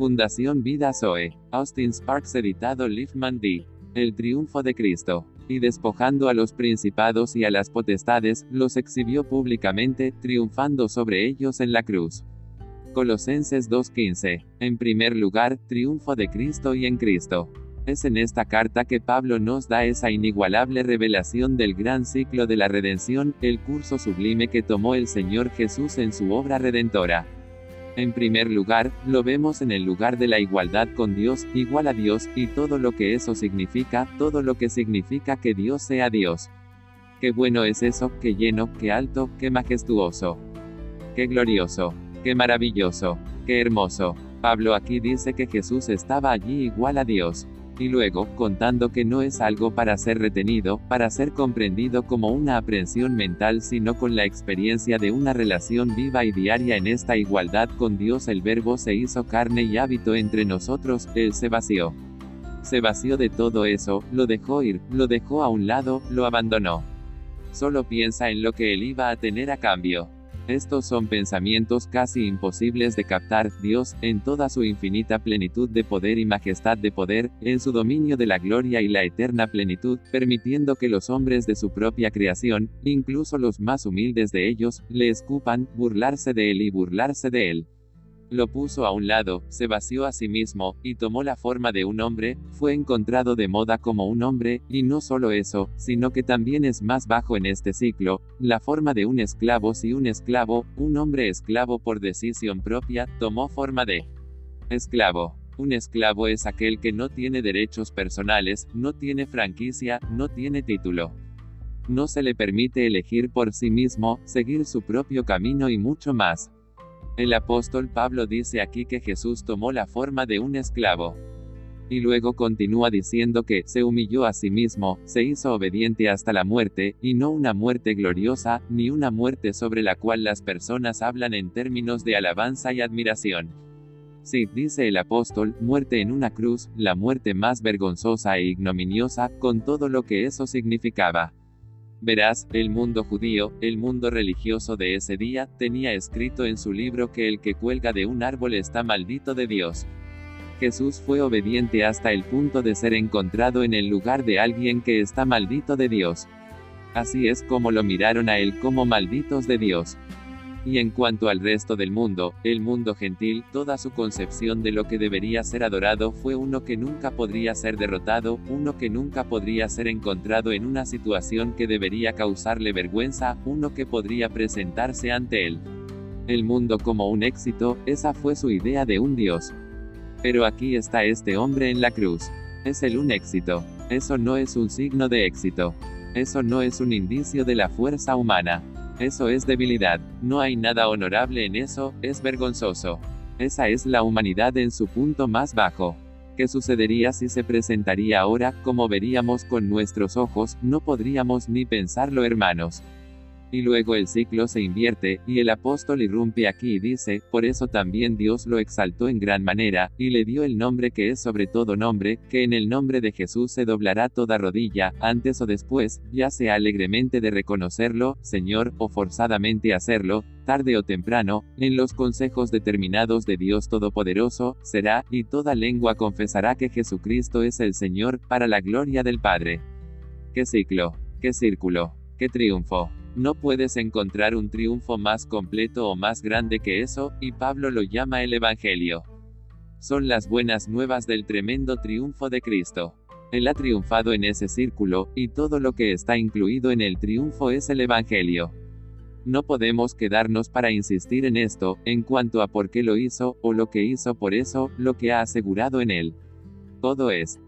Fundación Vida Zoe. Austin Sparks editado Liefman D. El triunfo de Cristo. Y despojando a los principados y a las potestades, los exhibió públicamente, triunfando sobre ellos en la cruz. Colosenses 2.15. En primer lugar, triunfo de Cristo y en Cristo. Es en esta carta que Pablo nos da esa inigualable revelación del gran ciclo de la redención, el curso sublime que tomó el Señor Jesús en su obra redentora. En primer lugar, lo vemos en el lugar de la igualdad con Dios, igual a Dios, y todo lo que eso significa, todo lo que significa que Dios sea Dios. Qué bueno es eso, qué lleno, qué alto, qué majestuoso. Qué glorioso, qué maravilloso, qué hermoso. Pablo aquí dice que Jesús estaba allí igual a Dios y luego, contando que no es algo para ser retenido, para ser comprendido como una aprehensión mental, sino con la experiencia de una relación viva y diaria en esta igualdad con Dios el Verbo se hizo carne y hábito entre nosotros, Él se vació. Se vació de todo eso, lo dejó ir, lo dejó a un lado, lo abandonó. Solo piensa en lo que Él iba a tener a cambio. Estos son pensamientos casi imposibles de captar, Dios, en toda su infinita plenitud de poder y majestad de poder, en su dominio de la gloria y la eterna plenitud, permitiendo que los hombres de su propia creación, incluso los más humildes de ellos, le escupan, burlarse de él y burlarse de él. Lo puso a un lado, se vació a sí mismo, y tomó la forma de un hombre, fue encontrado de moda como un hombre, y no solo eso, sino que también es más bajo en este ciclo, la forma de un esclavo si un esclavo, un hombre esclavo por decisión propia, tomó forma de esclavo. Un esclavo es aquel que no tiene derechos personales, no tiene franquicia, no tiene título. No se le permite elegir por sí mismo, seguir su propio camino y mucho más. El apóstol Pablo dice aquí que Jesús tomó la forma de un esclavo. Y luego continúa diciendo que se humilló a sí mismo, se hizo obediente hasta la muerte, y no una muerte gloriosa, ni una muerte sobre la cual las personas hablan en términos de alabanza y admiración. Sí, dice el apóstol, muerte en una cruz, la muerte más vergonzosa e ignominiosa, con todo lo que eso significaba. Verás, el mundo judío, el mundo religioso de ese día, tenía escrito en su libro que el que cuelga de un árbol está maldito de Dios. Jesús fue obediente hasta el punto de ser encontrado en el lugar de alguien que está maldito de Dios. Así es como lo miraron a él como malditos de Dios. Y en cuanto al resto del mundo, el mundo gentil, toda su concepción de lo que debería ser adorado fue uno que nunca podría ser derrotado, uno que nunca podría ser encontrado en una situación que debería causarle vergüenza, uno que podría presentarse ante él. El mundo como un éxito, esa fue su idea de un Dios. Pero aquí está este hombre en la cruz. Es el un éxito. Eso no es un signo de éxito. Eso no es un indicio de la fuerza humana. Eso es debilidad. No hay nada honorable en eso, es vergonzoso. Esa es la humanidad en su punto más bajo. ¿Qué sucedería si se presentaría ahora, como veríamos con nuestros ojos? No podríamos ni pensarlo hermanos. Y luego el ciclo se invierte, y el apóstol irrumpe aquí y dice, por eso también Dios lo exaltó en gran manera, y le dio el nombre que es sobre todo nombre, que en el nombre de Jesús se doblará toda rodilla, antes o después, ya sea alegremente de reconocerlo, Señor, o forzadamente hacerlo, tarde o temprano, en los consejos determinados de Dios Todopoderoso, será, y toda lengua confesará que Jesucristo es el Señor, para la gloria del Padre. ¡Qué ciclo! ¡Qué círculo! ¡Qué triunfo! No puedes encontrar un triunfo más completo o más grande que eso, y Pablo lo llama el Evangelio. Son las buenas nuevas del tremendo triunfo de Cristo. Él ha triunfado en ese círculo, y todo lo que está incluido en el triunfo es el Evangelio. No podemos quedarnos para insistir en esto, en cuanto a por qué lo hizo, o lo que hizo por eso, lo que ha asegurado en él. Todo es